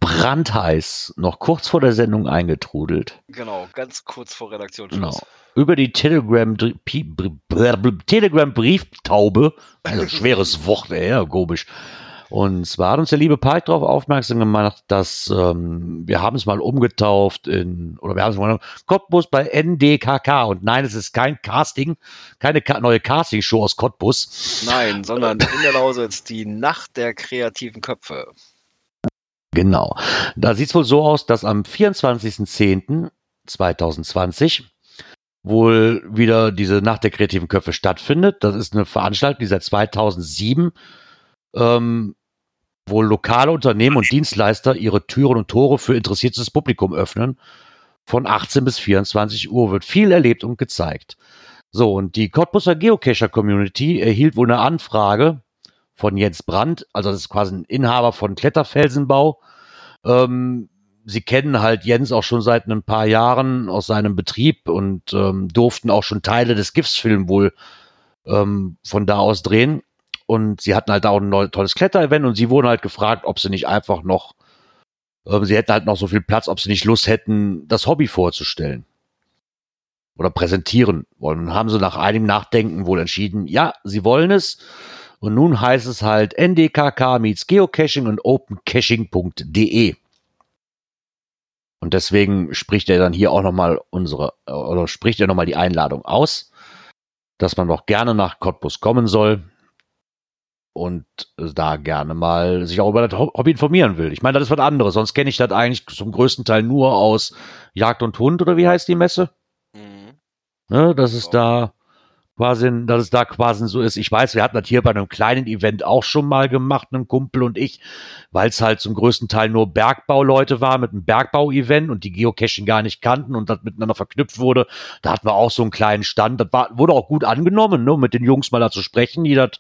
Brandheiß, noch kurz vor der Sendung eingetrudelt. Genau, ganz kurz vor Redaktionsschluss. Genau. Über die Telegram, Pi- Br- Br- Telegram Brieftaube, also schweres Wort, ja, komisch. Und zwar hat uns der liebe Pike darauf aufmerksam gemacht, dass ähm, wir haben es mal umgetauft in, oder wir haben es mal Cottbus bei NDKK. Und nein, es ist kein Casting, keine Ka neue Castingshow aus Cottbus. Nein, sondern in der Lausitz die Nacht der kreativen Köpfe. Genau. Da sieht es wohl so aus, dass am 24.10.2020 wohl wieder diese Nacht der kreativen Köpfe stattfindet. Das ist eine Veranstaltung, die seit 2007 ähm, wohl lokale Unternehmen und Dienstleister ihre Türen und Tore für interessiertes Publikum öffnen. Von 18 bis 24 Uhr wird viel erlebt und gezeigt. So, und die Cottbuser Geocacher-Community erhielt wohl eine Anfrage von Jens Brandt, also das ist quasi ein Inhaber von Kletterfelsenbau. Ähm, sie kennen halt Jens auch schon seit ein paar Jahren aus seinem Betrieb und ähm, durften auch schon Teile des GIFs-Film wohl ähm, von da aus drehen. Und sie hatten halt auch ein tolles Kletterevent und sie wurden halt gefragt, ob sie nicht einfach noch, ähm, sie hätten halt noch so viel Platz, ob sie nicht Lust hätten, das Hobby vorzustellen oder präsentieren wollen. Und haben sie nach einigem Nachdenken wohl entschieden, ja, sie wollen es. Und nun heißt es halt NDKK meets Geocaching und opencaching.de. Und deswegen spricht er dann hier auch nochmal unsere, äh, oder spricht er nochmal die Einladung aus, dass man doch gerne nach Cottbus kommen soll und da gerne mal sich auch über das Hobby informieren will. Ich meine, das ist was anderes. Sonst kenne ich das eigentlich zum größten Teil nur aus Jagd und Hund oder wie heißt die Messe? Mhm. Ne, dass es da quasi, dass es da quasi so ist. Ich weiß, wir hatten das hier bei einem kleinen Event auch schon mal gemacht, ein Kumpel und ich, weil es halt zum größten Teil nur Bergbauleute war mit einem Bergbau-Event und die Geocaching gar nicht kannten und das miteinander verknüpft wurde. Da hatten wir auch so einen kleinen Stand. Das war, wurde auch gut angenommen, ne, mit den Jungs mal da zu sprechen, die das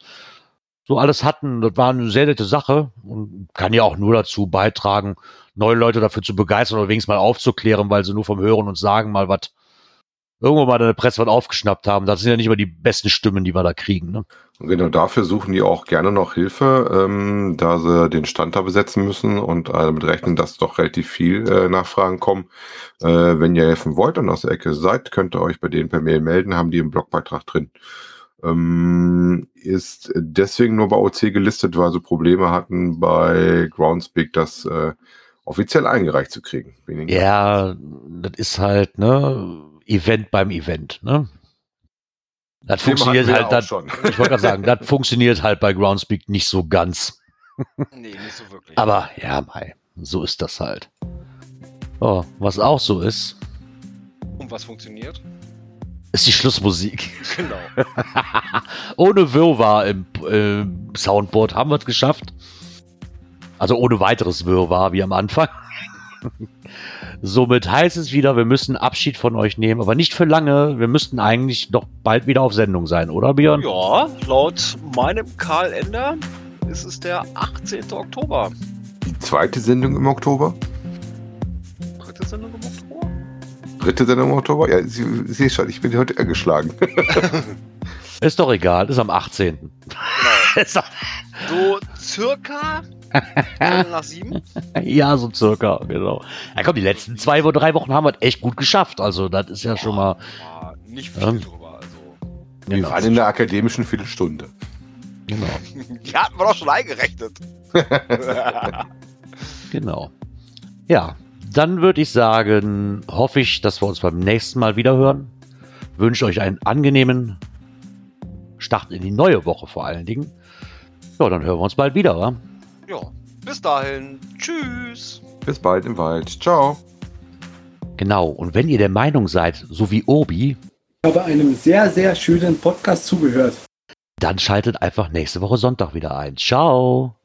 so alles hatten. Das war eine sehr nette Sache und kann ja auch nur dazu beitragen, neue Leute dafür zu begeistern oder wenigstens mal aufzuklären, weil sie nur vom Hören und Sagen mal was irgendwo mal in der Presse was aufgeschnappt haben. Das sind ja nicht immer die besten Stimmen, die wir da kriegen. Ne? Genau dafür suchen die auch gerne noch Hilfe, ähm, da sie den Stand da besetzen müssen und äh, damit rechnen, dass doch relativ viel äh, Nachfragen kommen. Äh, wenn ihr helfen wollt und aus der Ecke seid, könnt ihr euch bei denen per Mail melden, haben die im Blogbeitrag drin. Ähm, ist deswegen nur bei OC gelistet, weil sie Probleme hatten bei Groundspeak, das äh, offiziell eingereicht zu kriegen. Weniger. Ja, das ist halt, ne, Event beim Event, ne? Das Thema funktioniert halt, das, schon. ich wollte gerade sagen, das funktioniert halt bei Groundspeak nicht so ganz. Nee, nicht so wirklich. Aber ja, mei, so ist das halt. Oh, was auch so ist, Und was funktioniert? Ist die Schlussmusik. Genau. ohne Wirrwarr im äh, Soundboard haben wir es geschafft. Also ohne weiteres Wirrwarr wie am Anfang. Somit heißt es wieder, wir müssen Abschied von euch nehmen, aber nicht für lange. Wir müssten eigentlich noch bald wieder auf Sendung sein, oder Björn? Ja, laut meinem Kalender ist es der 18. Oktober. Die zweite Sendung im Oktober? Dritte Sendung im Oktober? Dritte Sendung im Oktober? Ja, Sie, Sie sehen schon, ich bin heute ergeschlagen. Ist doch egal, ist am 18. Genau. So circa nach sieben. ja, so circa, genau. Ja, komm, die letzten zwei oder drei Wochen haben wir es echt gut geschafft. Also, das ist ja schon mal. War nicht viel Ähm. drüber. Also. Wir Genau. waren in der akademischen Viertelstunde. genau. Die hatten wir doch schon eingerechnet. Genau. Ja, dann würde ich sagen, hoffe ich, dass wir uns beim nächsten Mal wieder hören. Wünsche euch einen angenehmen Start in die neue Woche vor allen Dingen. Ja, dann hören wir uns bald wieder, wa? ja, bis dahin. Tschüss. Bis bald im Wald. Ciao. Genau. Und wenn ihr der Meinung seid, so wie Obi, Ich habe einem sehr, sehr schönen Podcast zugehört. dann schaltet einfach nächste Woche Sonntag wieder ein. Ciao.